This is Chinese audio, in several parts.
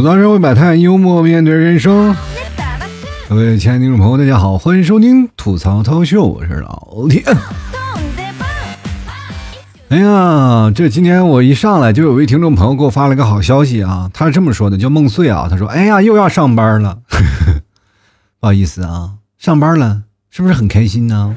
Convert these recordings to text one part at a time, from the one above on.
吐槽社会百态，幽默面对人生。各位亲爱的听众朋友，大家好，欢迎收听吐槽涛秀，我是老铁。哎呀，这今天我一上来就有位听众朋友给我发了个好消息啊，他是这么说的，叫梦碎啊，他说：“哎呀，又要上班了，不好意思啊，上班了，是不是很开心呢？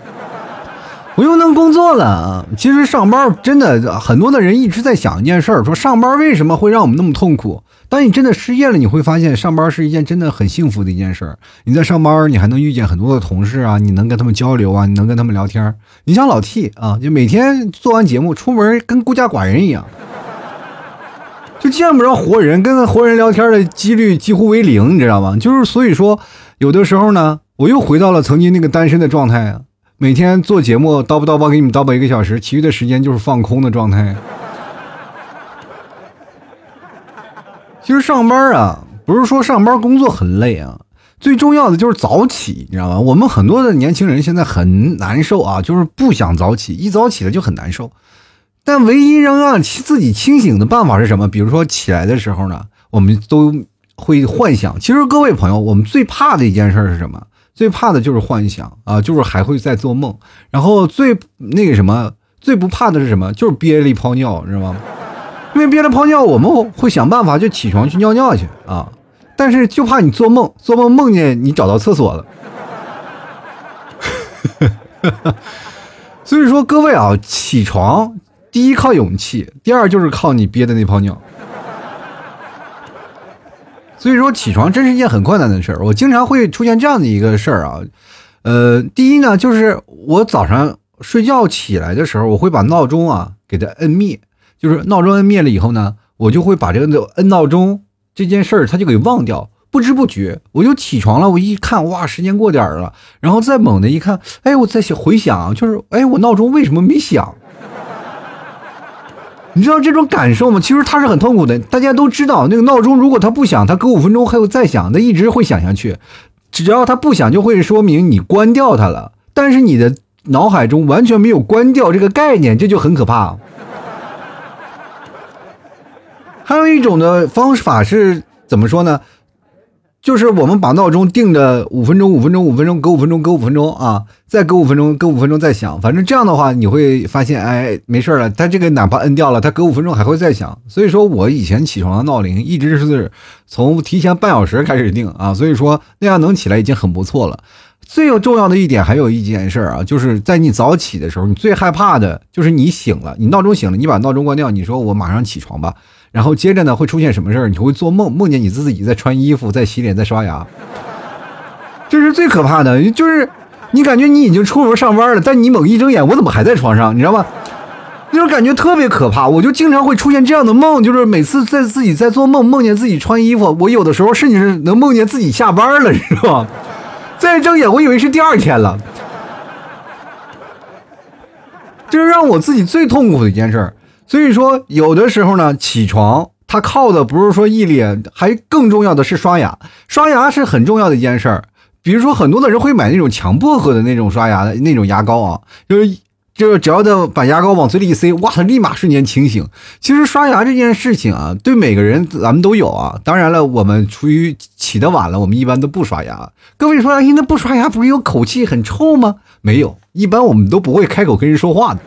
我又能工作了啊！其实上班真的很多的人一直在想一件事儿，说上班为什么会让我们那么痛苦？当你真的失业了，你会发现上班是一件真的很幸福的一件事儿。你在上班，你还能遇见很多的同事啊，你能跟他们交流啊，你能跟他们聊天。你像老 T 啊，就每天做完节目出门跟孤家寡人一样，就见不着活人，跟活人聊天的几率几乎为零，你知道吗？就是所以说，有的时候呢，我又回到了曾经那个单身的状态啊，每天做节目叨不叨吧给你们叨吧一个小时，其余的时间就是放空的状态。其实上班啊，不是说上班工作很累啊，最重要的就是早起，你知道吗？我们很多的年轻人现在很难受啊，就是不想早起，一早起了就很难受。但唯一让让自己清醒的办法是什么？比如说起来的时候呢，我们都会幻想。其实各位朋友，我们最怕的一件事是什么？最怕的就是幻想啊，就是还会在做梦。然后最那个什么，最不怕的是什么？就是憋了一泡尿，知道吗？因为憋着泡尿，我们会想办法就起床去尿尿去啊，但是就怕你做梦，做梦梦见你找到厕所了。所以说各位啊，起床第一靠勇气，第二就是靠你憋的那泡尿。所以说起床真是一件很困难的事儿，我经常会出现这样的一个事儿啊，呃，第一呢就是我早上睡觉起来的时候，我会把闹钟啊给它摁灭。就是闹钟摁灭了以后呢，我就会把这个摁闹钟这件事儿，他就给忘掉，不知不觉我就起床了。我一看，哇，时间过点儿了，然后再猛的一看，哎，我在想回想，就是哎，我闹钟为什么没响？你知道这种感受吗？其实它是很痛苦的。大家都知道，那个闹钟如果它不响，它隔五分钟还有再响，它一直会响下去。只要它不响，就会说明你关掉它了。但是你的脑海中完全没有关掉这个概念，这就很可怕。还有一种的方法是怎么说呢？就是我们把闹钟定的五分钟，五分钟，五分钟，隔五分钟，隔五分钟啊，再隔五分钟，隔五分钟再响。反正这样的话，你会发现，哎，没事了。它这个哪怕摁掉了，它隔五分钟还会再响。所以说我以前起床的闹铃一直是从提前半小时开始定啊，所以说那样能起来已经很不错了。最有重要的一点还有一件事啊，就是在你早起的时候，你最害怕的就是你醒了，你闹钟醒了，你把闹钟关掉，你说我马上起床吧。然后接着呢，会出现什么事儿？你会做梦，梦见你自己在穿衣服、在洗脸、在刷牙，这是最可怕的。就是你感觉你已经出门上班了，但你猛一睁眼，我怎么还在床上？你知道吗？那种感觉特别可怕。我就经常会出现这样的梦，就是每次在自己在做梦，梦见自己穿衣服，我有的时候甚至是能梦见自己下班了，是吧？再睁眼，我以为是第二天了。这是让我自己最痛苦的一件事儿。所以说，有的时候呢，起床它靠的不是说毅力，还更重要的是刷牙。刷牙是很重要的一件事儿。比如说，很多的人会买那种强薄荷的那种刷牙的那种牙膏啊，就是就是只要他把牙膏往嘴里一塞，哇，他立马瞬间清醒。其实刷牙这件事情啊，对每个人咱们都有啊。当然了，我们出于起得晚了，我们一般都不刷牙。各位说，哎，那不刷牙不是有口气很臭吗？没有，一般我们都不会开口跟人说话的。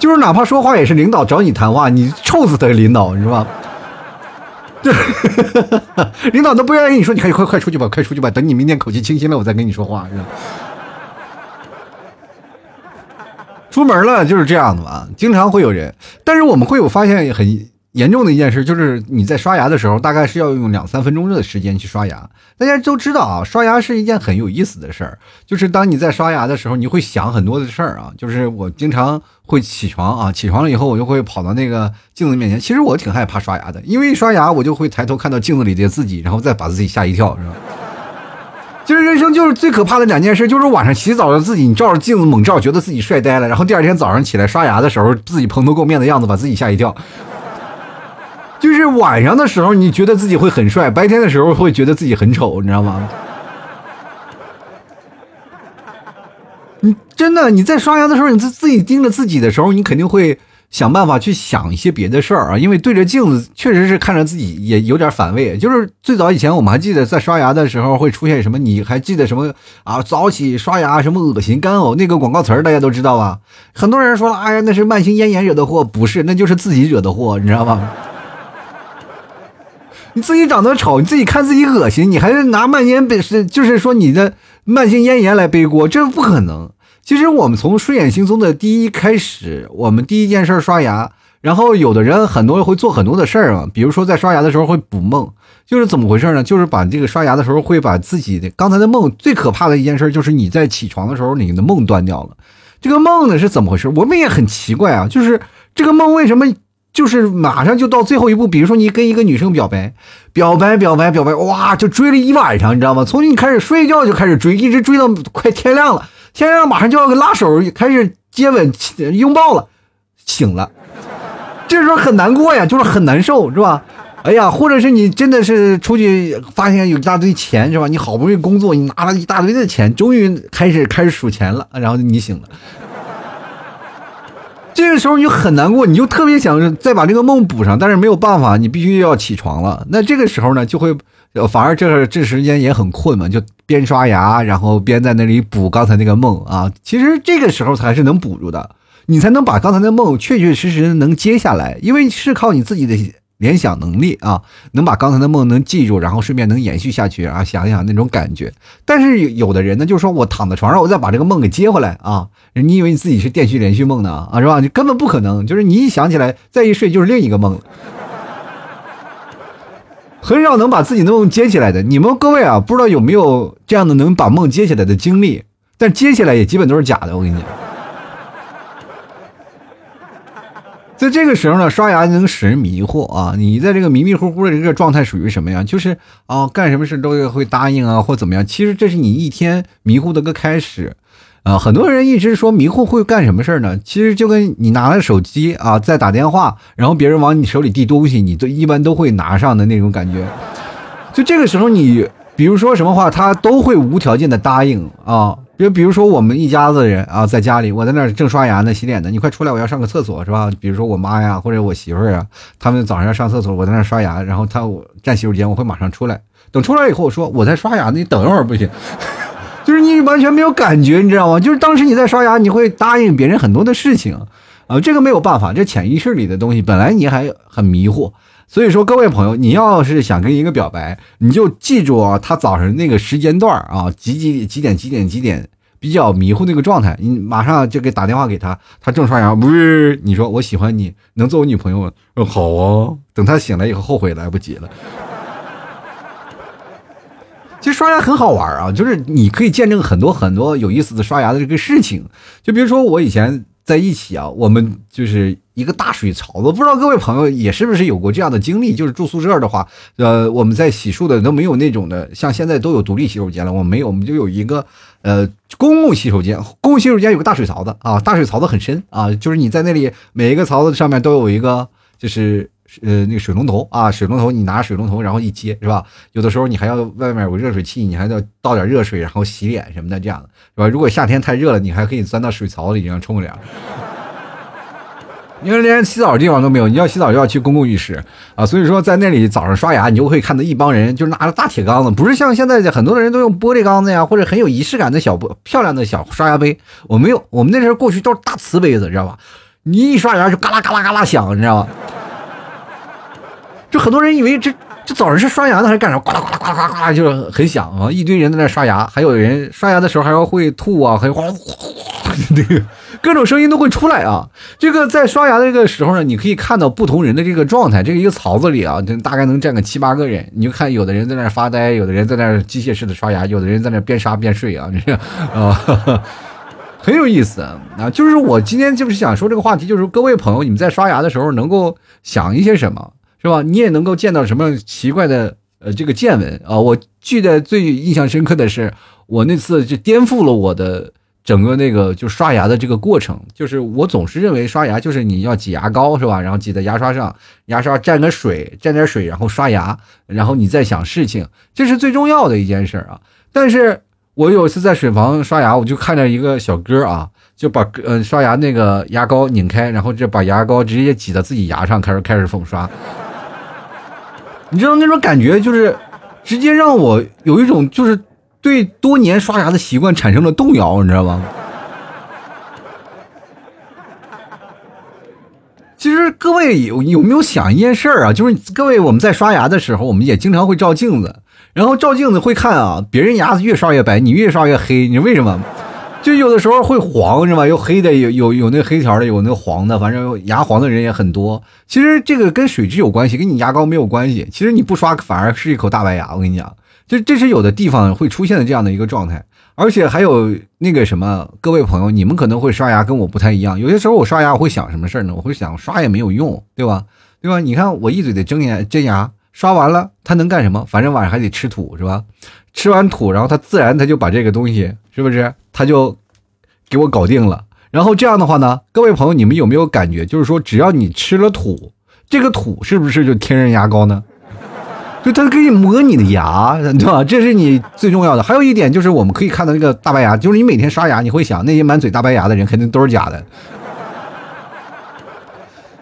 就是哪怕说话也是领导找你谈话，你臭死他领导，你知道吧？对，领导都不愿意跟你说，你快快快出去吧，快出去吧，等你明天口气清新了，我再跟你说话，是吧？出门了就是这样的嘛，经常会有人，但是我们会有发现很。严重的一件事就是你在刷牙的时候，大概是要用两三分钟的时间去刷牙。大家都知道啊，刷牙是一件很有意思的事儿。就是当你在刷牙的时候，你会想很多的事儿啊。就是我经常会起床啊，起床了以后，我就会跑到那个镜子面前。其实我挺害怕刷牙的，因为一刷牙我就会抬头看到镜子里的自己，然后再把自己吓一跳，是吧？其实人生就是最可怕的两件事，就是晚上洗澡的自己，你照着镜子猛照，觉得自己帅呆了，然后第二天早上起来刷牙的时候，自己蓬头垢面的样子，把自己吓一跳。就是晚上的时候，你觉得自己会很帅；白天的时候，会觉得自己很丑，你知道吗？你真的你在刷牙的时候，你自自己盯着自己的时候，你肯定会想办法去想一些别的事儿啊，因为对着镜子确实是看着自己也有点反胃。就是最早以前我们还记得在刷牙的时候会出现什么，你还记得什么啊？早起刷牙什么恶心干呕那个广告词儿大家都知道吧？很多人说了，哎呀，那是慢性咽炎惹的祸，不是，那就是自己惹的祸，你知道吗？你自己长得丑，你自己看自己恶心，你还是拿慢性本是就是说你的慢性咽炎来背锅，这不可能。其实我们从睡眼惺忪的第一开始，我们第一件事刷牙，然后有的人很多会做很多的事儿啊，比如说在刷牙的时候会补梦，就是怎么回事呢？就是把这个刷牙的时候会把自己的刚才的梦最可怕的一件事就是你在起床的时候你的梦断掉了。这个梦呢是怎么回事？我们也很奇怪啊，就是这个梦为什么就是马上就到最后一步？比如说你跟一个女生表白，表白表白表白，哇，就追了一晚上，你知道吗？从你开始睡觉就开始追，一直追到快天亮了。天亮马上就要拉手开始接吻拥抱了，醒了，这时候很难过呀，就是很难受，是吧？哎呀，或者是你真的是出去发现有一大堆钱，是吧？你好不容易工作，你拿了一大堆的钱，终于开始开始数钱了，然后你醒了，这个时候你就很难过，你就特别想再把这个梦补上，但是没有办法，你必须要起床了。那这个时候呢，就会。反而这这时间也很困嘛，就边刷牙，然后边在那里补刚才那个梦啊。其实这个时候才是能补住的，你才能把刚才的梦确确实实能接下来，因为是靠你自己的联想能力啊，能把刚才的梦能记住，然后顺便能延续下去啊。想一想那种感觉。但是有的人呢，就是说我躺在床上，我再把这个梦给接回来啊。你以为你自己是电续连续梦呢啊，是吧？你根本不可能，就是你一想起来再一睡就是另一个梦。很少能把自己的梦接起来的，你们各位啊，不知道有没有这样的能把梦接起来的经历？但接起来也基本都是假的，我跟你讲。在这个时候呢，刷牙能使人迷惑啊！你在这个迷迷糊糊的这个状态属于什么呀？就是啊，干什么事都会答应啊，或怎么样？其实这是你一天迷糊的个开始。啊，很多人一直说迷糊会干什么事呢？其实就跟你拿了手机啊，在打电话，然后别人往你手里递东西，你都一般都会拿上的那种感觉。就这个时候，你比如说什么话，他都会无条件的答应啊。就，比如说我们一家子人啊，在家里，我在那儿正刷牙呢，洗脸呢，你快出来，我要上个厕所，是吧？比如说我妈呀，或者我媳妇儿啊，他们早上要上厕所，我在那儿刷牙，然后他我站洗手间，我会马上出来。等出来以后，我说我在刷牙呢，你等一会儿不行。就是你完全没有感觉，你知道吗？就是当时你在刷牙，你会答应别人很多的事情，啊，这个没有办法，这潜意识里的东西，本来你还很迷惑。所以说，各位朋友，你要是想跟一个表白，你就记住啊，他早上那个时间段啊，几几几点几点几点比较迷糊那个状态，你马上就给打电话给他，他正刷牙，不是你说我喜欢你，能做我女朋友吗？说好啊，等他醒来以后后悔来不及了。其实刷牙很好玩啊，就是你可以见证很多很多有意思的刷牙的这个事情。就比如说我以前在一起啊，我们就是一个大水槽子，不知道各位朋友也是不是有过这样的经历？就是住宿舍的话，呃，我们在洗漱的都没有那种的，像现在都有独立洗手间了，我们没有，我们就有一个呃公共洗手间，公共洗手间有个大水槽子啊，大水槽子很深啊，就是你在那里每一个槽子上面都有一个就是。呃，那个水龙头啊，水龙头你拿水龙头然后一接是吧？有的时候你还要外面有热水器，你还要倒点热水然后洗脸什么的，这样的是吧？如果夏天太热了，你还可以钻到水槽里这样冲个凉。因为连洗澡的地方都没有，你要洗澡就要去公共浴室啊。所以说在那里早上刷牙，你就会看到一帮人就拿着大铁缸子，不是像现在很多的人都用玻璃缸子呀，或者很有仪式感的小漂亮的小刷牙杯。我没有，我们那时候过去都是大瓷杯子，知道吧？你一刷牙就嘎啦嘎啦嘎啦响，你知道吧？就很多人以为这这早上是刷牙呢还是干啥？呱啦呱啦呱啦呱啦，就很响啊！一堆人在那刷牙，还有人刷牙的时候还要会吐啊，还有哗哗哗，那个各种声音都会出来啊！这个在刷牙的这个时候呢，你可以看到不同人的这个状态。这个一个槽子里啊，大概能站个七八个人，你就看有的人在那发呆，有的人在那机械式的刷牙，有的人在那边刷边睡啊，这样啊，很有意思啊！就是我今天就是想说这个话题，就是各位朋友，你们在刷牙的时候能够想一些什么？是吧？你也能够见到什么奇怪的呃这个见闻啊？我记得最印象深刻的是，我那次就颠覆了我的整个那个就刷牙的这个过程。就是我总是认为刷牙就是你要挤牙膏是吧？然后挤在牙刷上，牙刷沾个水，沾点水，然后刷牙，然后你再想事情，这是最重要的一件事啊。但是我有一次在水房刷牙，我就看着一个小哥啊。就把呃刷牙那个牙膏拧开，然后就把牙膏直接挤到自己牙上，开始开始粉刷。你知道那种感觉，就是直接让我有一种就是对多年刷牙的习惯产生了动摇，你知道吗？其实各位有有没有想一件事儿啊？就是各位我们在刷牙的时候，我们也经常会照镜子，然后照镜子会看啊，别人牙越刷越白，你越刷越黑，你为什么？就有的时候会黄是吧？有黑的，有有有那黑条的，有那黄的，反正牙黄的人也很多。其实这个跟水质有关系，跟你牙膏没有关系。其实你不刷反而是一口大白牙。我跟你讲，就这是有的地方会出现的这样的一个状态。而且还有那个什么，各位朋友，你们可能会刷牙跟我不太一样。有些时候我刷牙，我会想什么事呢？我会想刷也没有用，对吧？对吧？你看我一嘴的真牙，真牙刷完了，它能干什么？反正晚上还得吃土，是吧？吃完土，然后它自然它就把这个东西，是不是？他就给我搞定了。然后这样的话呢，各位朋友，你们有没有感觉？就是说，只要你吃了土，这个土是不是就天然牙膏呢？就它可以磨你的牙，对吧？这是你最重要的。还有一点就是，我们可以看到那个大白牙，就是你每天刷牙，你会想那些满嘴大白牙的人肯定都是假的。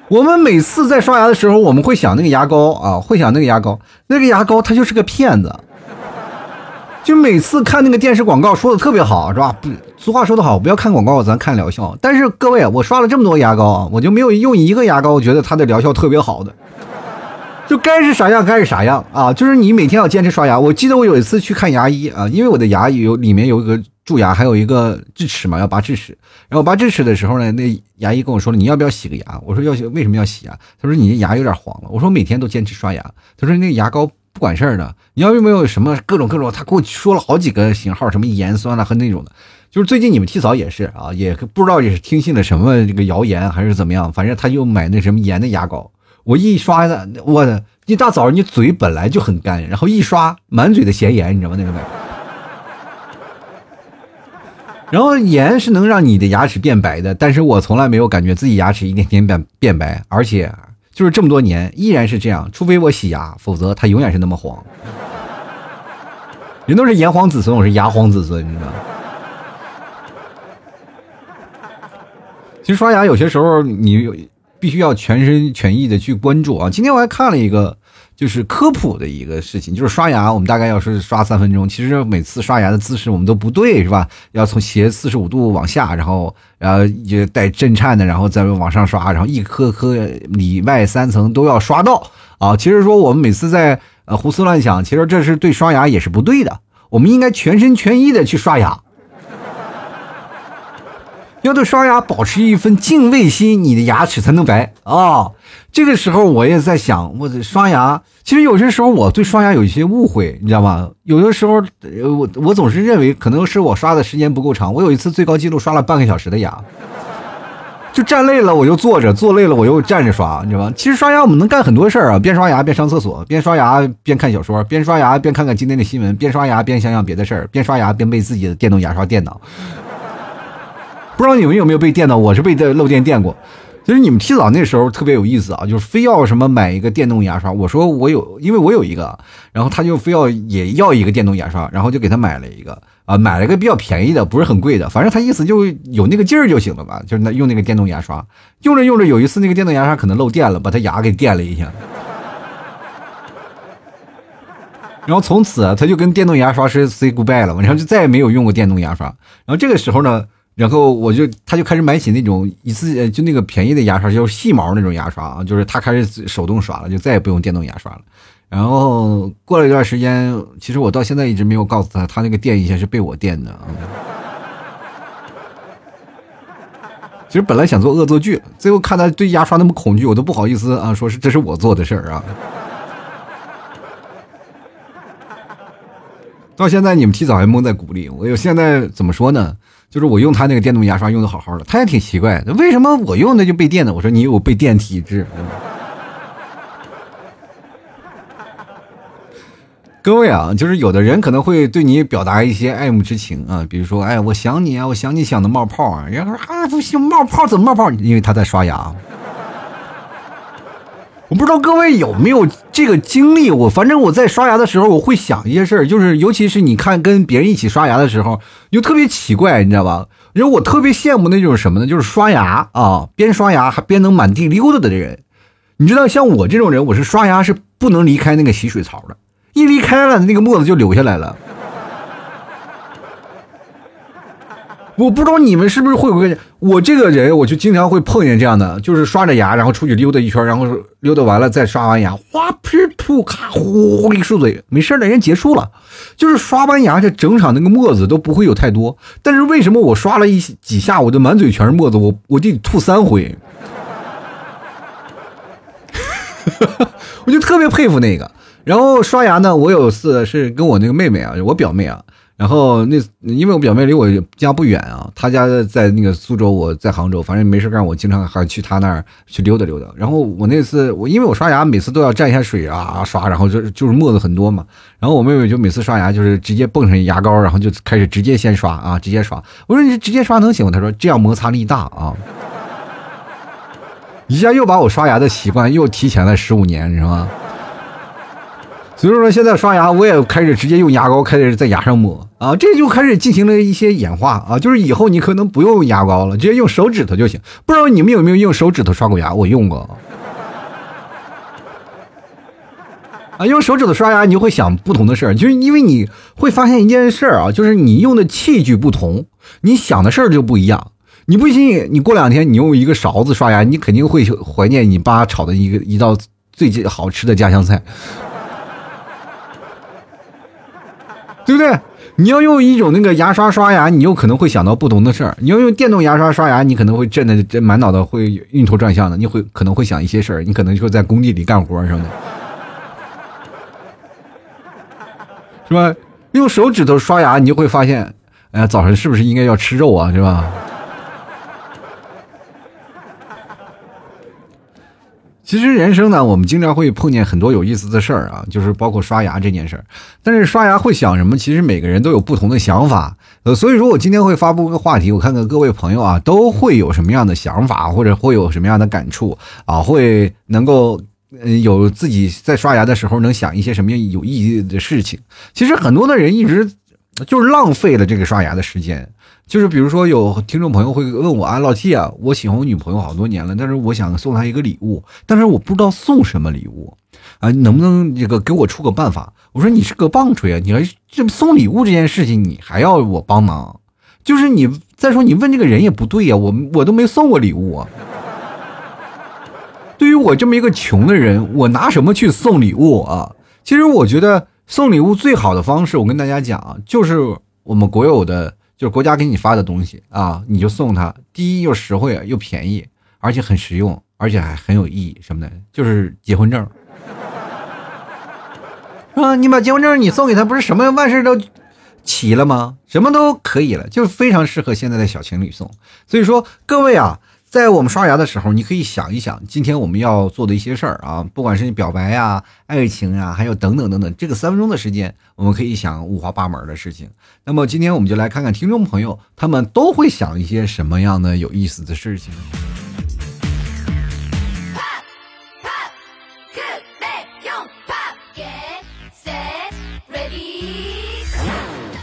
我们每次在刷牙的时候，我们会想那个牙膏啊，会想那个牙膏，那个牙膏它就是个骗子。就每次看那个电视广告说的特别好，是吧？俗话说得好，不要看广告，咱看疗效。但是各位，我刷了这么多牙膏啊，我就没有用一个牙膏，我觉得它的疗效特别好的。就该是啥样该是啥样啊！就是你每天要坚持刷牙。我记得我有一次去看牙医啊，因为我的牙有里面有一个蛀牙，还有一个智齿嘛，要拔智齿。然后拔智齿的时候呢，那牙医跟我说了，你要不要洗个牙？我说要洗，为什么要洗牙？他说你的牙有点黄了。我说每天都坚持刷牙。他说那牙膏不管事儿的，你要有没有什么各种各种？他给我说了好几个型号，什么盐酸了和那种的。就是最近你们提早也是啊，也不知道也是听信了什么这个谣言还是怎么样，反正他就买那什么盐的牙膏。我一刷的，我的一大早你嘴本来就很干，然后一刷满嘴的咸盐，你知道吗？那个味。然后盐是能让你的牙齿变白的，但是我从来没有感觉自己牙齿一点点变变白，而且就是这么多年依然是这样，除非我洗牙，否则它永远是那么黄。人都是炎黄子孙，我是牙黄子孙，你知道？其实刷牙有些时候你。必须要全身全意的去关注啊！今天我还看了一个，就是科普的一个事情，就是刷牙，我们大概要是刷三分钟，其实每次刷牙的姿势我们都不对，是吧？要从斜四十五度往下，然后然后也带震颤的，然后再往上刷，然后一颗颗里外三层都要刷到啊！其实说我们每次在呃胡思乱想，其实这是对刷牙也是不对的，我们应该全身全意的去刷牙。要对刷牙保持一份敬畏心，你的牙齿才能白啊！这个时候我也在想，我刷牙，其实有些时候我对刷牙有一些误会，你知道吗？有的时候，我我总是认为可能是我刷的时间不够长。我有一次最高记录刷了半个小时的牙，就站累了我就坐着，坐累了我又站着刷，你知道吗？其实刷牙我们能干很多事儿啊，边刷牙边上厕所，边刷牙边看小说，边刷牙边看看今天的新闻，边刷牙边想想别的事儿，边刷牙边被自己的电动牙刷电脑。不知道你们有没有被电到？我是被这漏电电过。其实你们提早那时候特别有意思啊，就是非要什么买一个电动牙刷。我说我有，因为我有一个，然后他就非要也要一个电动牙刷，然后就给他买了一个啊，买了一个比较便宜的，不是很贵的，反正他意思就有那个劲儿就行了吧，就是那用那个电动牙刷，用着用着有一次那个电动牙刷可能漏电了，把他牙给电了一下，然后从此他就跟电动牙刷是 say goodbye 了，然后就再也没有用过电动牙刷。然后这个时候呢。然后我就，他就开始买起那种一次就那个便宜的牙刷，就是细毛那种牙刷啊，就是他开始手动刷了，就再也不用电动牙刷了。然后过了一段时间，其实我到现在一直没有告诉他，他那个电一下是被我电的。其实本来想做恶作剧，最后看他对牙刷那么恐惧，我都不好意思啊，说是这是我做的事儿啊。到现在你们提早还蒙在鼓里，我有现在怎么说呢？就是我用他那个电动牙刷用的好好的，他也挺奇怪，为什么我用的就被电的？我说你有被电体质。各位啊，就是有的人可能会对你表达一些爱慕之情啊，比如说，哎，我想你啊，我想你想的冒泡啊，然后说啊不行，冒泡怎么冒泡？因为他在刷牙。我不知道各位有没有这个经历，我反正我在刷牙的时候，我会想一些事儿，就是尤其是你看跟别人一起刷牙的时候，就特别奇怪，你知道吧？因为我特别羡慕那种什么呢？就是刷牙啊，边刷牙还边能满地溜达的人。你知道，像我这种人，我是刷牙是不能离开那个洗水槽的，一离开了，那个沫子就流下来了。我不知道你们是不是会不会，我这个人我就经常会碰见这样的，就是刷着牙，然后出去溜达一圈，然后溜达完了再刷完牙，哗噗吐咔呼一漱嘴，没事了人结束了。就是刷完牙这整场那个沫子都不会有太多，但是为什么我刷了一几下，我就满嘴全是沫子，我我得吐三回。我就特别佩服那个。然后刷牙呢，我有次是跟我那个妹妹啊，我表妹啊。然后那因为我表妹离我家不远啊，她家在那个苏州，我在杭州，反正没事干，我经常还去她那儿去溜达溜达。然后我那次我因为我刷牙每次都要蘸一下水啊刷，然后就就是沫子很多嘛。然后我妹妹就每次刷牙就是直接蹦上牙膏，然后就开始直接先刷啊，直接刷。我说你直接刷能行吗？她说这样摩擦力大啊，一下又把我刷牙的习惯又提前了十五年，是吗？所以说现在刷牙我也开始直接用牙膏开始在牙上抹啊，这就开始进行了一些演化啊，就是以后你可能不用牙膏了，直接用手指头就行。不知道你们有没有用手指头刷过牙？我用过。啊，用手指头刷牙，你就会想不同的事儿，就是因为你会发现一件事儿啊，就是你用的器具不同，你想的事儿就不一样。你不信，你过两天你用一个勺子刷牙，你肯定会怀念你爸炒的一个一道最近好吃的家乡菜。对不对？你要用一种那个牙刷刷牙，你有可能会想到不同的事儿；你要用电动牙刷刷牙，你可能会震的这满脑子会晕头转向的，你会可能会想一些事儿，你可能就在工地里干活什么的，是吧？用手指头刷牙，你就会发现，哎呀，早上是不是应该要吃肉啊？是吧？其实人生呢，我们经常会碰见很多有意思的事儿啊，就是包括刷牙这件事儿。但是刷牙会想什么？其实每个人都有不同的想法。呃，所以说我今天会发布个话题，我看看各位朋友啊，都会有什么样的想法，或者会有什么样的感触啊，会能够有自己在刷牙的时候能想一些什么样有意义的事情。其实很多的人一直就是浪费了这个刷牙的时间。就是比如说，有听众朋友会问我啊，老 T 啊，我喜欢我女朋友好多年了，但是我想送她一个礼物，但是我不知道送什么礼物啊，能不能这个给我出个办法？我说你是个棒槌啊，你还这送礼物这件事情，你还要我帮忙？就是你再说你问这个人也不对呀，我我都没送过礼物啊。对于我这么一个穷的人，我拿什么去送礼物啊？其实我觉得送礼物最好的方式，我跟大家讲，就是我们国有的。就是国家给你发的东西啊，你就送他。第一又实惠又便宜，而且很实用，而且还很有意义什么的，就是结婚证，是吧？你把结婚证你送给他，不是什么万事都齐了吗？什么都可以了，就是非常适合现在的小情侣送。所以说，各位啊。在我们刷牙的时候，你可以想一想，今天我们要做的一些事儿啊，不管是你表白呀、爱情呀，还有等等等等，这个三分钟的时间，我们可以想五花八门的事情。那么今天我们就来看看听众朋友，他们都会想一些什么样的有意思的事情。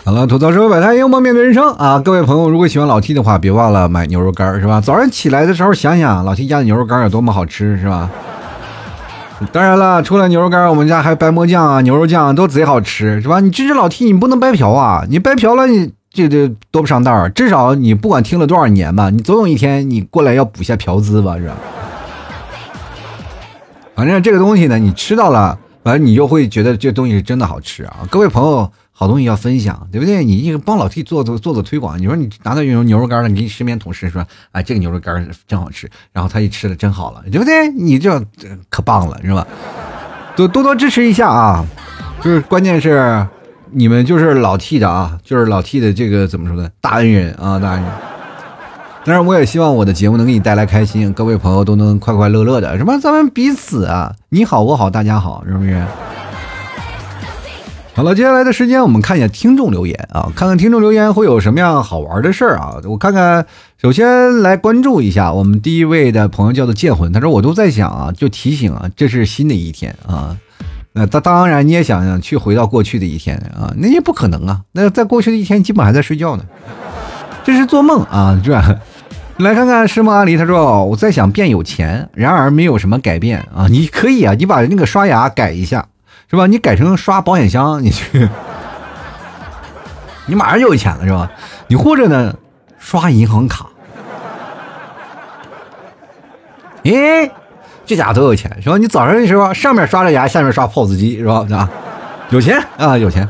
好了，吐槽社会百态，幽默面对人生啊！各位朋友，如果喜欢老 T 的话，别忘了买牛肉干是吧？早上起来的时候想想老 T 家的牛肉干有多么好吃，是吧？当然了，除了牛肉干，我们家还有白馍酱啊、牛肉酱都贼好吃，是吧？你支持老 T，你不能白嫖啊！你白嫖了，你这这多不上道儿。至少你不管听了多少年吧，你总有一天你过来要补一下嫖资吧，是吧？反正这个东西呢，你吃到了，反正你就会觉得这东西是真的好吃啊！各位朋友。好东西要分享，对不对？你一个帮老 T 做做做做推广，你说你拿到牛牛肉干了，你给你身边同事说，哎，这个牛肉干真好吃，然后他一吃了真好了，对不对？你这可棒了，是吧？多多多支持一下啊！就是关键是你们就是老 T 的啊，就是老 T 的这个怎么说呢？大恩人啊，大恩人。当然，我也希望我的节目能给你带来开心，各位朋友都能快快乐乐的，什么咱们彼此啊，你好我好大家好，是不是？好了，接下来的时间我们看一下听众留言啊，看看听众留言会有什么样好玩的事儿啊。我看看，首先来关注一下我们第一位的朋友叫做剑魂，他说我都在想啊，就提醒啊，这是新的一天啊。那当当然你也想想去回到过去的一天啊，那也不可能啊。那在过去的一天基本还在睡觉呢。这是做梦啊，是吧？来看看石梦阿狸，他说我在想变有钱，然而没有什么改变啊。你可以啊，你把那个刷牙改一下，是吧？你改成刷保险箱，你去，你马上就有钱了，是吧？你或者呢，刷银行卡。诶，这家多有钱，是吧？你早上的时候上面刷着牙，下面刷 POS 机，是吧？啊，有钱啊，有钱。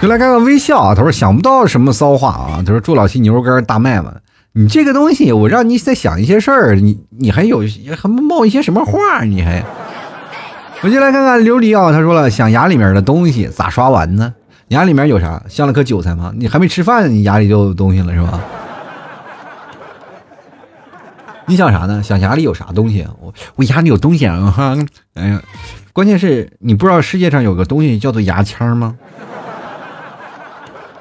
就来看看微笑啊，他说想不到什么骚话啊，他说祝老七牛肉干大卖嘛。你这个东西，我让你再想一些事儿，你你还有还冒一些什么话？你还，我就来看看琉璃啊，他说了想牙里面的东西咋刷完呢？牙里面有啥？镶了颗韭菜吗？你还没吃饭，你牙里就有东西了是吧？你想啥呢？想牙里有啥东西？我我牙里有东西啊！哎呀，关键是你不知道世界上有个东西叫做牙签吗？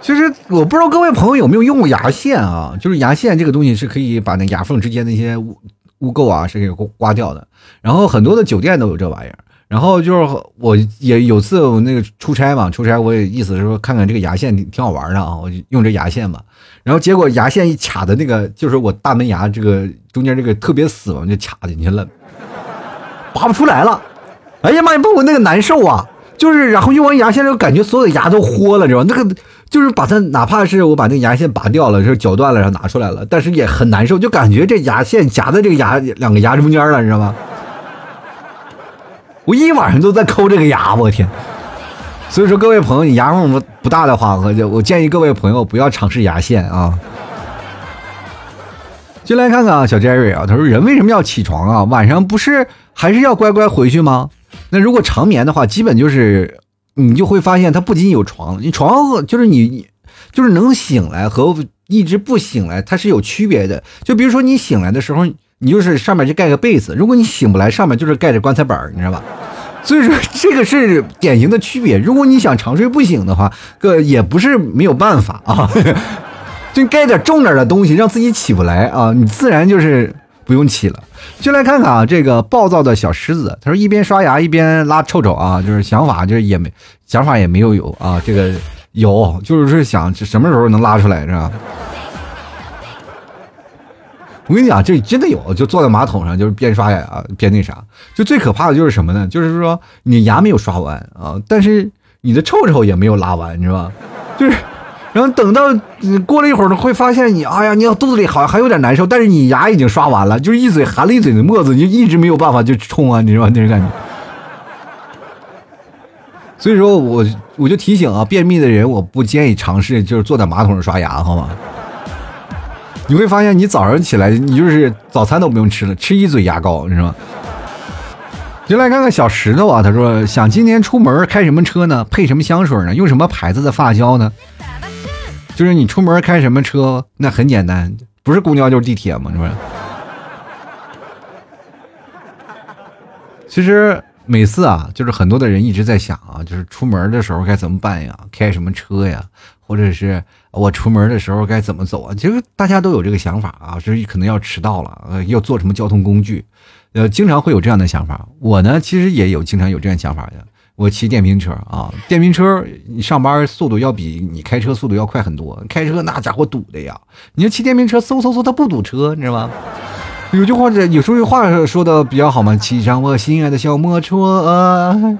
其实我不知道各位朋友有没有用过牙线啊？就是牙线这个东西是可以把那牙缝之间那些污污垢啊是给刮掉的。然后很多的酒店都有这玩意儿。然后就是我也有次我那个出差嘛，出差我也意思是说看看这个牙线挺好玩的啊，我就用这牙线嘛。然后结果牙线一卡的那个就是我大门牙这个中间这个特别死嘛，就卡进去了，拔不出来了。哎呀妈呀，把我那个难受啊！就是然后用完牙线就，感觉所有的牙都豁了，知道吧？那个。就是把它，哪怕是我把那个牙线拔掉了，就是绞断了，然后拿出来了，但是也很难受，就感觉这牙线夹在这个牙两个牙中间了，你知道吗？我一晚上都在抠这个牙，我天！所以说，各位朋友，你牙缝不不大的话，我就我建议各位朋友不要尝试牙线啊。进来看看啊，小 Jerry 啊，他说人为什么要起床啊？晚上不是还是要乖乖回去吗？那如果长眠的话，基本就是。你就会发现，它不仅有床，你床就是你，就是能醒来和一直不醒来，它是有区别的。就比如说你醒来的时候，你就是上面就盖个被子；如果你醒不来，上面就是盖着棺材板，你知道吧？所以说这个是典型的区别。如果你想长睡不醒的话，个也不是没有办法啊，就盖点重点的东西，让自己起不来啊，你自然就是不用起了。就来看看啊，这个暴躁的小狮子，他说一边刷牙一边拉臭臭啊，就是想法就是也没想法也没有有啊，这个有就是想什么时候能拉出来是吧？我跟你讲，这真的有，就坐在马桶上就是边刷牙边那啥，就最可怕的就是什么呢？就是说你牙没有刷完啊，但是你的臭臭也没有拉完，你知道吧？就是。然后等到过了一会儿，会发现你，哎呀，你肚子里好像还有点难受，但是你牙已经刷完了，就是一嘴含了一嘴的沫子，你就一直没有办法就冲啊，你知道吗那种感觉。所以说我我就提醒啊，便秘的人我不建议尝试就是坐在马桶上刷牙，好吗？你会发现你早上起来你就是早餐都不用吃了，吃一嘴牙膏，你知道吗？就来看看小石头啊，他说想今天出门开什么车呢？配什么香水呢？用什么牌子的发胶呢？就是你出门开什么车？那很简单，不是公交就是地铁嘛，是不是？其实每次啊，就是很多的人一直在想啊，就是出门的时候该怎么办呀？开什么车呀？或者是我出门的时候该怎么走啊？其实大家都有这个想法啊，就是可能要迟到了，呃，要坐什么交通工具，呃，经常会有这样的想法。我呢，其实也有经常有这样想法的。我骑电瓶车啊，电瓶车你上班速度要比你开车速度要快很多。开车那家伙堵的呀，你要骑电瓶车嗖嗖嗖，它不堵车，你知道吗？有句话有说句话说的比较好嘛，骑上我心爱的小摩托啊，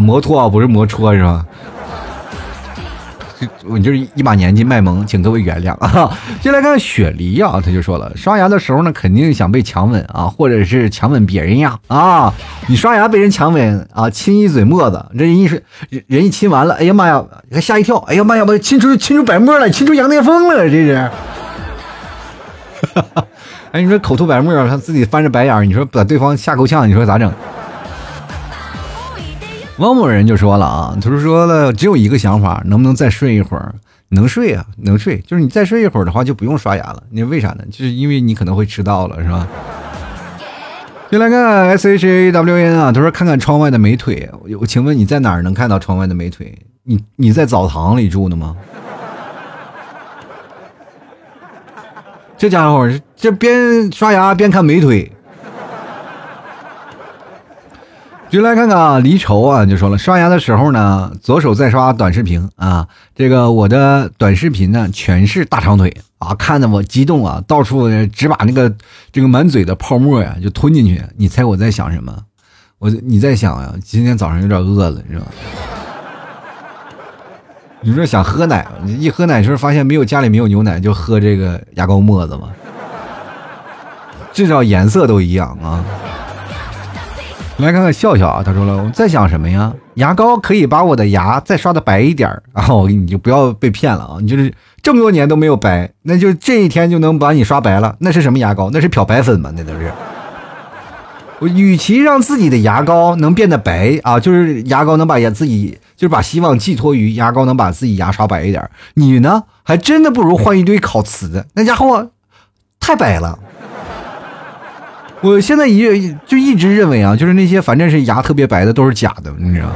摩托啊，不是摩托是吧？我就是一把年纪卖萌，请各位原谅啊！接来看雪梨啊，他就说了，刷牙的时候呢，肯定想被强吻啊，或者是强吻别人呀啊！你刷牙被人强吻啊，亲一嘴沫子，这人一是人一亲完了，哎呀妈呀，还吓一跳，哎呀妈呀，我亲出亲出白沫了，亲出羊癫疯了，这是。哎，你说口吐白沫，他自己翻着白眼，你说把对方吓够呛，你说咋整？汪某人就说了啊，他说了，只有一个想法，能不能再睡一会儿？能睡啊，能睡。就是你再睡一会儿的话，就不用刷牙了。你为啥呢？就是因为你可能会迟到了，是吧？就来看 S H A W N 啊，他说看看窗外的美腿。我请问你在哪儿能看到窗外的美腿？你你在澡堂里住的吗？这家伙这边刷牙边看美腿。就来看看啊，离愁啊，就说了，刷牙的时候呢，左手在刷短视频啊，这个我的短视频呢全是大长腿啊，看得我激动啊，到处只把那个这个满嘴的泡沫呀就吞进去。你猜我在想什么？我你在想呀，今天早上有点饿了，是吧？你说想喝奶，一喝奶时候发现没有家里没有牛奶，就喝这个牙膏沫子嘛，至少颜色都一样啊。来看看笑笑啊，他说了，我在想什么呀？牙膏可以把我的牙再刷的白一点然后 你就不要被骗了啊！你就是这么多年都没有白，那就这一天就能把你刷白了？那是什么牙膏？那是漂白粉吗？那都是。我与其让自己的牙膏能变得白啊，就是牙膏能把牙自己，就是把希望寄托于牙膏能把自己牙刷白一点，你呢，还真的不如换一堆烤瓷的，那家伙太白了。我现在一就一直认为啊，就是那些反正是牙特别白的都是假的，你知道。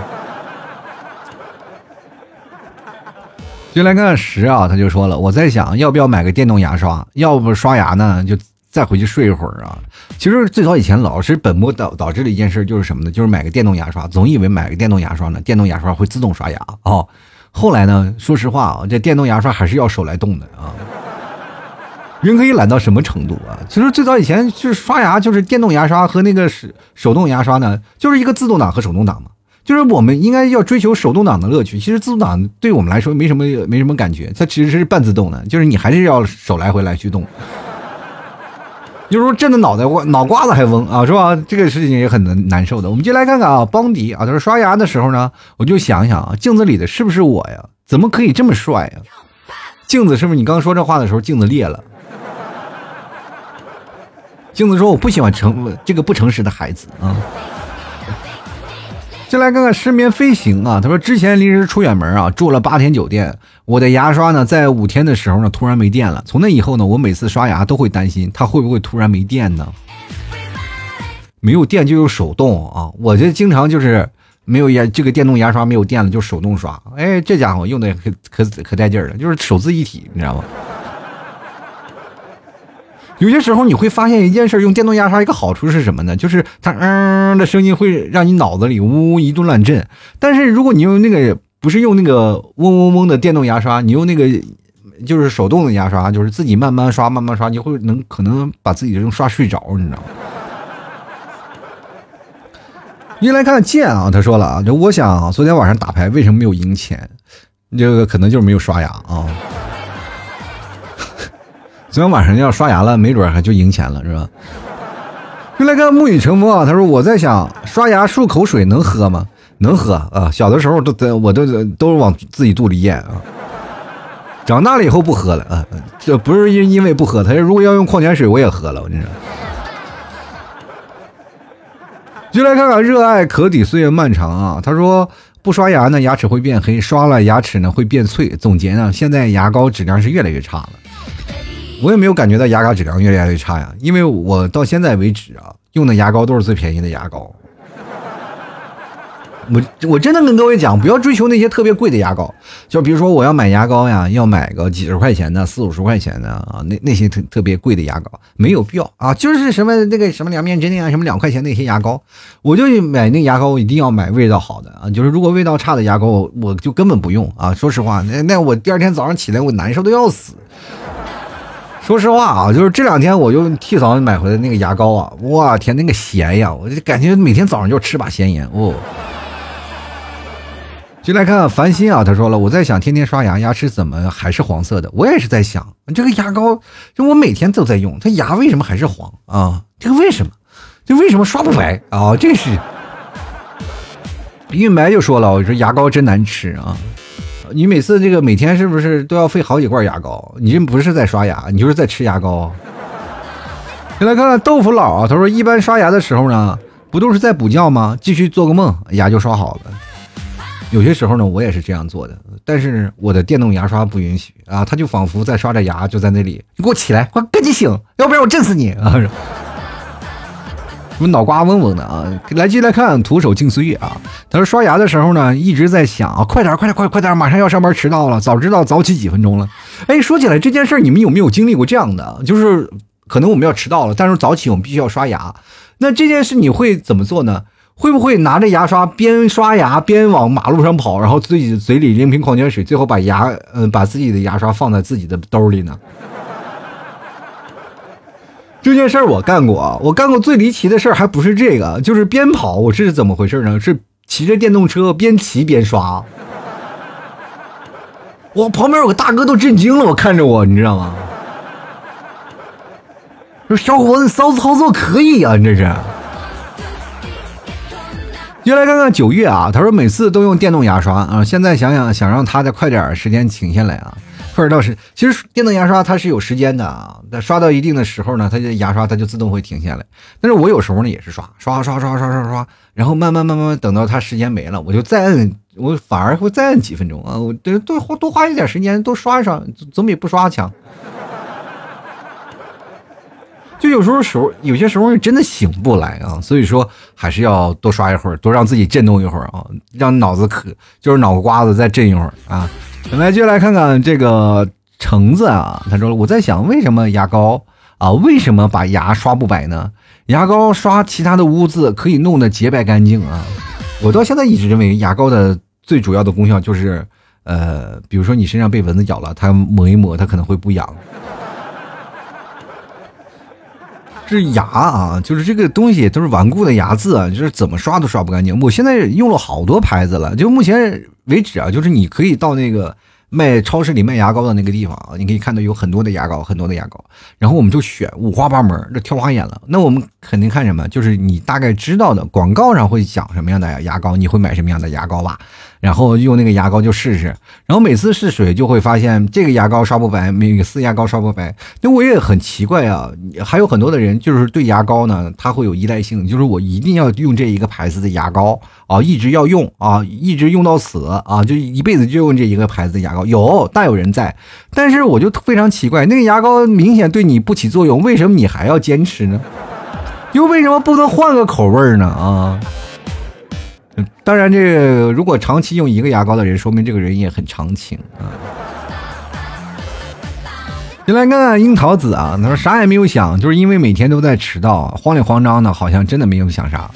就来看看十啊，他就说了，我在想要不要买个电动牙刷，要不刷牙呢就再回去睡一会儿啊。其实最早以前老是本末导导致的一件事就是什么呢？就是买个电动牙刷，总以为买个电动牙刷呢，电动牙刷会自动刷牙哦。后来呢，说实话啊，这电动牙刷还是要手来动的啊。人可以懒到什么程度啊？其实最早以前就是刷牙，就是电动牙刷和那个手手动牙刷呢，就是一个自动挡和手动挡嘛。就是我们应该要追求手动挡的乐趣。其实自动挡对我们来说没什么没什么感觉，它其实是半自动的，就是你还是要手来回来去动。有时候震的脑袋脑瓜子还嗡啊，是吧？这个事情也很难难受的。我们就来看看啊，邦迪啊，他说刷牙的时候呢，我就想想啊，镜子里的是不是我呀？怎么可以这么帅呀？镜子是不是你刚说这话的时候镜子裂了？镜子说：“我不喜欢诚这个不诚实的孩子啊。”进来看看失眠飞行啊，他说：“之前临时出远门啊，住了八天酒店，我的牙刷呢，在五天的时候呢，突然没电了。从那以后呢，我每次刷牙都会担心它会不会突然没电呢？没有电就用手动啊，我这经常就是没有牙这个电动牙刷没有电了就手动刷，哎，这家伙用的可可可带劲了，就是手自一体，你知道吗？”有些时候你会发现一件事，用电动牙刷一个好处是什么呢？就是它嗯的声音会让你脑子里呜呜一顿乱震。但是如果你用那个不是用那个嗡嗡嗡的电动牙刷，你用那个就是手动的牙刷，就是自己慢慢刷慢慢刷，你会能可能把自己用刷睡着，你知道吗？你来看剑啊，他说了啊，就我想昨天晚上打牌为什么没有赢钱？这个可能就是没有刷牙啊。昨天晚上要刷牙了，没准还就赢钱了，是吧？就来看沐雨成风啊，他说我在想，刷牙漱口水能喝吗？能喝啊，小的时候都我都都是往自己肚里咽啊。长大了以后不喝了啊，这不是因因为不喝，他说如果要用矿泉水我也喝了，我真是。就来看看热爱可抵岁月漫长啊，他说不刷牙呢牙齿会变黑，刷了牙齿呢会变脆。总结呢，现在牙膏质量是越来越差了。我也没有感觉到牙膏质量越来越差呀，因为我到现在为止啊，用的牙膏都是最便宜的牙膏。我我真的跟各位讲，不要追求那些特别贵的牙膏，就比如说我要买牙膏呀，要买个几十块钱的、四五十块钱的啊，那那些特特别贵的牙膏没有必要啊，就是什么那个什么两面针呀，什么两块钱那些牙膏，我就买那牙膏，一定要买味道好的啊，就是如果味道差的牙膏，我就根本不用啊。说实话，那那我第二天早上起来我难受的要死。说实话啊，就是这两天我就替嫂子买回来那个牙膏啊，我天，那个咸呀，我就感觉每天早上就吃把咸盐哦。就来看看繁星啊，他说了，我在想天天刷牙，牙齿怎么还是黄色的？我也是在想，这个牙膏就我每天都在用，它牙为什么还是黄啊？这个为什么？这为什么刷不白啊？这是 运白就说了，我说牙膏真难吃啊。你每次这个每天是不是都要费好几罐牙膏？你这不是在刷牙，你就是在吃牙膏。先来看看豆腐佬啊，他说一般刷牙的时候呢，不都是在补觉吗？继续做个梦，牙就刷好了。有些时候呢，我也是这样做的，但是我的电动牙刷不允许啊，他就仿佛在刷着牙，就在那里，你给我起来，快赶紧醒，要不然我震死你啊！我脑瓜嗡嗡的啊！来进来看徒手静岁月啊！他说刷牙的时候呢，一直在想啊，快点，快点，快快点，马上要上班迟到了，早知道早起几分钟了。哎，说起来这件事，你们有没有经历过这样的？就是可能我们要迟到了，但是早起我们必须要刷牙。那这件事你会怎么做呢？会不会拿着牙刷边刷牙边往马路上跑，然后自己嘴里拎瓶矿泉水，最后把牙嗯把自己的牙刷放在自己的兜里呢？这件事儿我干过，我干过最离奇的事儿还不是这个，就是边跑，我是怎么回事呢？是骑着电动车边骑边刷。我旁边有个大哥都震惊了，我看着我，你知道吗？说小伙子骚操作可以啊，你这是。就来看看九月啊，他说每次都用电动牙刷啊，现在想想想让他再快点时间停下来啊，或者倒是，其实电动牙刷它是有时间的啊，它刷到一定的时候呢，它的牙刷它就自动会停下来。但是我有时候呢也是刷刷刷刷刷刷刷，然后慢慢慢慢等到它时间没了，我就再摁，我反而会再摁几分钟啊，我多多多花一点时间多刷一刷，总比不刷强。就有时候时候，有些时候真的醒不来啊，所以说还是要多刷一会儿，多让自己震动一会儿啊，让脑子可就是脑瓜子再震一会儿啊。来，接下来看看这个橙子啊，他说我在想，为什么牙膏啊，为什么把牙刷不白呢？牙膏刷其他的污渍可以弄得洁白干净啊。我到现在一直认为牙膏的最主要的功效就是，呃，比如说你身上被蚊子咬了，它抹一抹，它可能会不痒。是牙啊，就是这个东西都是顽固的牙渍啊，就是怎么刷都刷不干净。我现在用了好多牌子了，就目前为止啊，就是你可以到那个。卖超市里卖牙膏的那个地方啊，你可以看到有很多的牙膏，很多的牙膏，然后我们就选五花八门，这挑花眼了。那我们肯定看什么？就是你大概知道的广告上会讲什么样的牙膏，你会买什么样的牙膏吧？然后用那个牙膏就试试，然后每次试水就会发现这个牙膏刷不白，每次牙膏刷不白。那我也很奇怪啊，还有很多的人就是对牙膏呢，他会有依赖性，就是我一定要用这一个牌子的牙膏啊，一直要用啊，一直用到死啊，就一辈子就用这一个牌子的牙膏。有大有人在，但是我就非常奇怪，那个牙膏明显对你不起作用，为什么你还要坚持呢？又为什么不能换个口味呢？啊，当然，这个如果长期用一个牙膏的人，说明这个人也很长情啊。先来看看樱桃子啊，他说啥也没有想，就是因为每天都在迟到，慌里慌张的，好像真的没有想啥。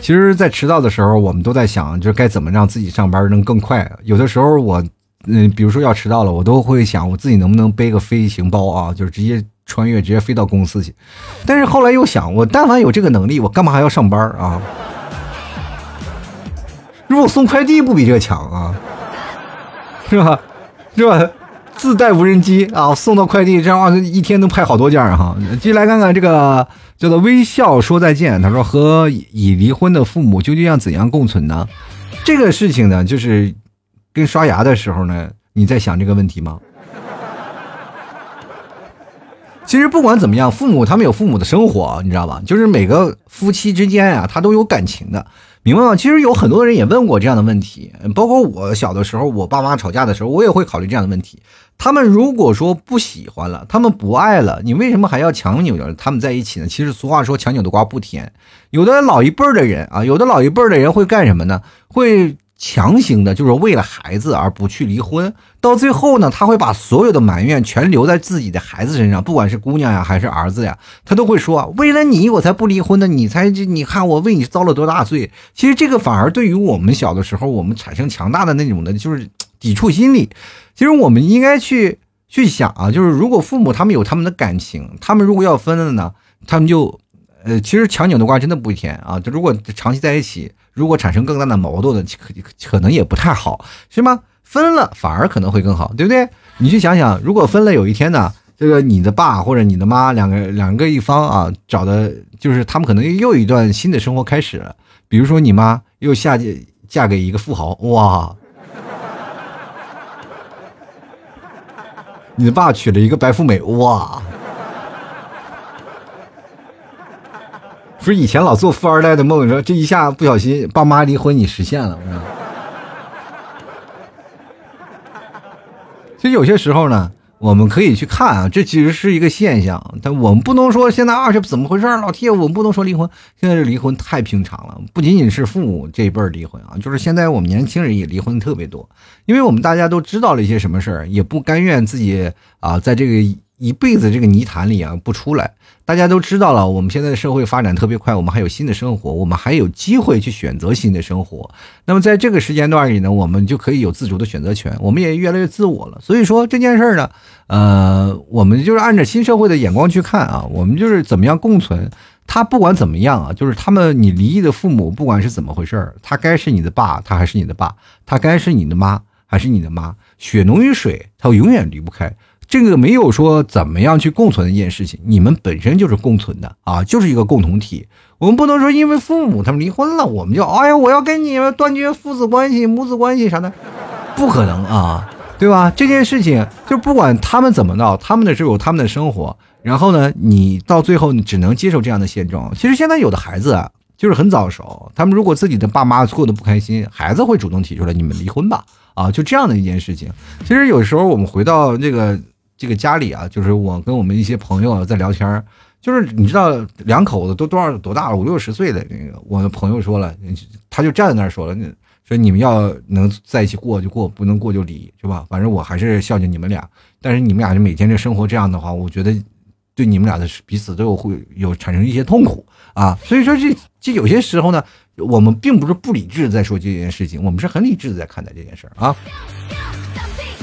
其实，在迟到的时候，我们都在想，就是该怎么让自己上班能更快。有的时候，我，嗯，比如说要迟到了，我都会想，我自己能不能背个飞行包啊，就是直接穿越，直接飞到公司去。但是后来又想，我但凡有这个能力，我干嘛还要上班啊？如果送快递不比这强啊？是吧？是吧？自带无人机啊，送到快递，这样的话一天能派好多件哈。继续来看看这个叫做微笑说再见。他说和已离婚的父母究竟要怎样共存呢？这个事情呢，就是跟刷牙的时候呢，你在想这个问题吗？其实不管怎么样，父母他们有父母的生活，你知道吧？就是每个夫妻之间啊，他都有感情的。明白吗？其实有很多人也问过这样的问题，包括我小的时候，我爸妈吵架的时候，我也会考虑这样的问题。他们如果说不喜欢了，他们不爱了，你为什么还要强扭着他们在一起呢？其实俗话说，强扭的瓜不甜。有的老一辈的人啊，有的老一辈的人会干什么呢？会。强行的，就是为了孩子而不去离婚，到最后呢，他会把所有的埋怨全留在自己的孩子身上，不管是姑娘呀还是儿子呀，他都会说：“为了你，我才不离婚呢，你才你看我为你遭了多大罪。”其实这个反而对于我们小的时候，我们产生强大的那种的，就是抵触心理。其实我们应该去去想啊，就是如果父母他们有他们的感情，他们如果要分了呢，他们就。呃，其实强扭的瓜真的不甜啊！就如果长期在一起，如果产生更大的矛盾的，可可能也不太好，是吗？分了反而可能会更好，对不对？你去想想，如果分了，有一天呢，这个你的爸或者你的妈两个两个一方啊，找的就是他们可能又一段新的生活开始了。比如说你妈又下嫁嫁给一个富豪，哇！你的爸娶了一个白富美，哇！不是以前老做富二代的梦，你说这一下不小心爸妈离婚，你实现了。其实有些时候呢，我们可以去看啊，这其实是一个现象。但我们不能说现在二是怎么回事老铁，我们不能说离婚，现在这离婚太平常了。不仅仅是父母这一辈离婚啊，就是现在我们年轻人也离婚特别多，因为我们大家都知道了一些什么事儿，也不甘愿自己啊，在这个。一辈子这个泥潭里啊不出来。大家都知道了，我们现在的社会发展特别快，我们还有新的生活，我们还有机会去选择新的生活。那么在这个时间段里呢，我们就可以有自主的选择权，我们也越来越自我了。所以说这件事儿呢，呃，我们就是按照新社会的眼光去看啊，我们就是怎么样共存。他不管怎么样啊，就是他们你离异的父母，不管是怎么回事儿，他该是你的爸，他还是你的爸；他该是你的妈，还是你的妈。血浓于水，他永远离不开。这个没有说怎么样去共存的一件事情，你们本身就是共存的啊，就是一个共同体。我们不能说因为父母他们离婚了，我们就哎呀，我要跟你们断绝父子关系、母子关系啥的，不可能啊，对吧？这件事情就不管他们怎么闹，他们的是有他们的生活，然后呢，你到最后你只能接受这样的现状。其实现在有的孩子啊，就是很早熟，他们如果自己的爸妈过得不开心，孩子会主动提出来，你们离婚吧，啊，就这样的一件事情。其实有时候我们回到这个。这个家里啊，就是我跟我们一些朋友在聊天就是你知道两口子都多少多大了，五六十岁的那个，我的朋友说了，他就站在那儿说了，说你们要能在一起过就过，不能过就离，是吧？反正我还是孝敬你们俩，但是你们俩就每天这生活这样的话，我觉得对你们俩的彼此都有会有产生一些痛苦啊。所以说这这有些时候呢，我们并不是不理智在说这件事情，我们是很理智的在看待这件事儿啊。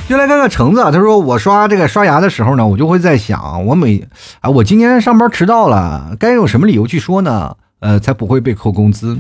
就来看看橙子，他说我刷这个刷牙的时候呢，我就会在想，我每啊，我今天上班迟到了，该用什么理由去说呢？呃，才不会被扣工资。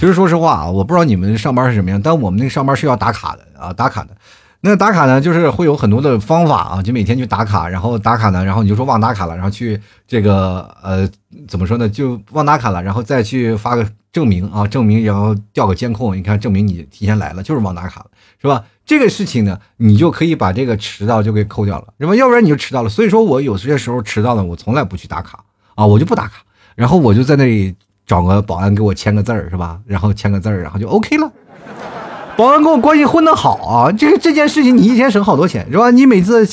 其实说实话啊，我不知道你们上班是什么样，但我们那个上班是要打卡的啊，打卡的。那打卡呢，就是会有很多的方法啊，就每天去打卡，然后打卡呢，然后你就说忘打卡了，然后去这个呃，怎么说呢，就忘打卡了，然后再去发个证明啊，证明然后调个监控，你看证明你提前来了，就是忘打卡了，是吧？这个事情呢，你就可以把这个迟到就给扣掉了，是吧？要不然你就迟到了。所以说我有些时候迟到了，我从来不去打卡啊，我就不打卡，然后我就在那里找个保安给我签个字儿，是吧？然后签个字儿，然后就 OK 了。保安跟我关系混得好啊，这个这件事情你一天省好多钱，是吧？你每次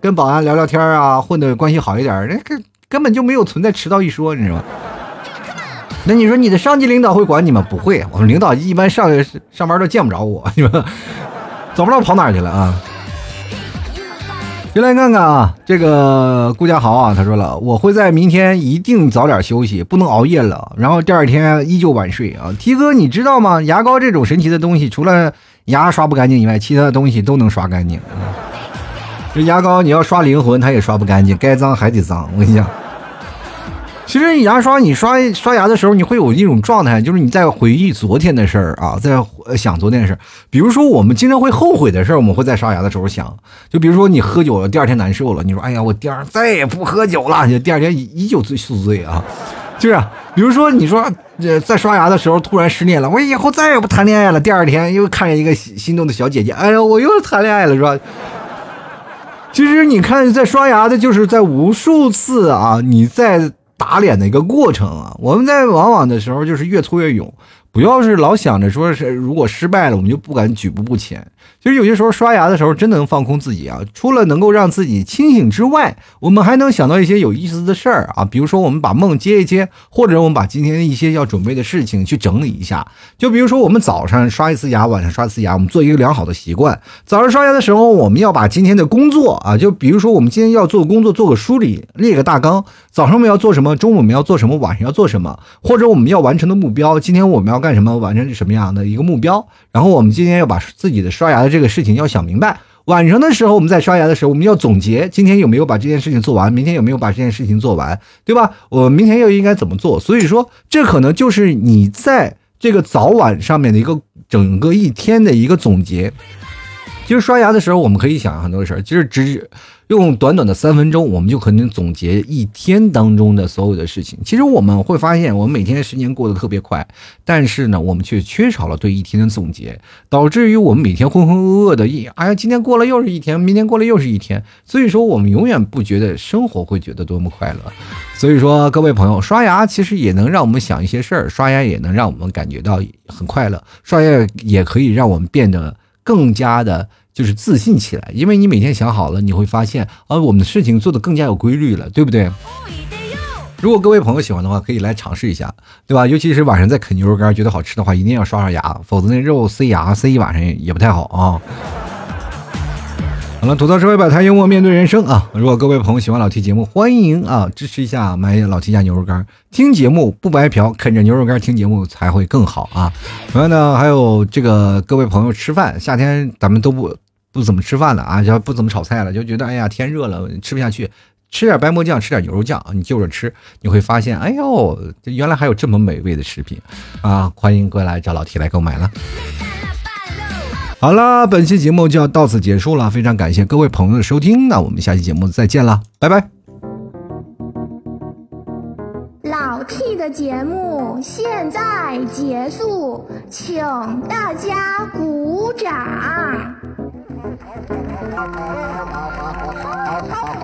跟保安聊聊天啊，混的关系好一点，那根根本就没有存在迟到一说，你知道吗？那你说你的上级领导会管你吗？不会，我们领导一般上上班都见不着我，你们。早不知道跑哪去了啊！进来看看啊，这个顾家豪啊，他说了，我会在明天一定早点休息，不能熬夜了，然后第二天依旧晚睡啊。T 哥，你知道吗？牙膏这种神奇的东西，除了牙刷不干净以外，其他的东西都能刷干净。这牙膏你要刷灵魂，它也刷不干净，该脏还得脏。我跟你讲。其实牙刷，你刷刷牙的时候，你会有一种状态，就是你在回忆昨天的事儿啊，在想昨天的事儿。比如说，我们经常会后悔的事儿，我们会在刷牙的时候想。就比如说，你喝酒了，第二天难受了，你说：“哎呀，我第二再也不喝酒了。”你第二天依旧醉宿醉啊，就是。比如说，你说在刷牙的时候突然失恋了，我以后再也不谈恋爱了。第二天又看见一个心动的小姐姐，哎呀，我又谈恋爱了，是吧？其实你看，在刷牙的就是在无数次啊，你在。打脸的一个过程啊，我们在往往的时候就是越挫越勇，不要是老想着说是如果失败了，我们就不敢举步不前。其实有些时候刷牙的时候，真能放空自己啊。除了能够让自己清醒之外，我们还能想到一些有意思的事儿啊。比如说，我们把梦接一接，或者我们把今天一些要准备的事情去整理一下。就比如说，我们早上刷一次牙，晚上刷一次牙，我们做一个良好的习惯。早上刷牙的时候，我们要把今天的工作啊，就比如说我们今天要做工作，做个梳理，列个大纲。早上我们要做什么？中午我们要做什么？晚上要做什么？或者我们要完成的目标，今天我们要干什么？完成什么样的一个目标？然后我们今天要把自己的刷牙的这个事情要想明白。晚上的时候，我们在刷牙的时候，我们要总结今天有没有把这件事情做完，明天有没有把这件事情做完，对吧？我明天又应该怎么做？所以说，这可能就是你在这个早晚上面的一个整个一天的一个总结。其实刷牙的时候，我们可以想很多事儿，其实只。用短短的三分钟，我们就可能总结一天当中的所有的事情。其实我们会发现，我们每天时间过得特别快，但是呢，我们却缺少了对一天的总结，导致于我们每天浑浑噩噩的。一哎呀，今天过了又是一天，明天过了又是一天。所以说，我们永远不觉得生活会觉得多么快乐。所以说，各位朋友，刷牙其实也能让我们想一些事儿，刷牙也能让我们感觉到很快乐，刷牙也可以让我们变得更加的。就是自信起来，因为你每天想好了，你会发现啊，我们的事情做的更加有规律了，对不对？如果各位朋友喜欢的话，可以来尝试一下，对吧？尤其是晚上在啃牛肉干觉得好吃的话，一定要刷刷牙，否则那肉塞牙塞一晚上也不太好啊。好了，吐槽社会百态，幽默面对人生啊！如果各位朋友喜欢老 T 节目，欢迎啊支持一下，买老 T 家牛肉干，听节目不白嫖，啃着牛肉干听节目才会更好啊！同样呢，还有这个各位朋友吃饭，夏天咱们都不不怎么吃饭了啊，就不怎么炒菜了，就觉得哎呀天热了吃不下去，吃点白馍酱，吃点牛肉酱，你就着吃，你会发现，哎呦，原来还有这么美味的食品啊！欢迎过来找老 T 来购买了。好了，本期节目就要到此结束了，非常感谢各位朋友的收听，那我们下期节目再见了，拜拜。老 T 的节目现在结束，请大家鼓掌。好，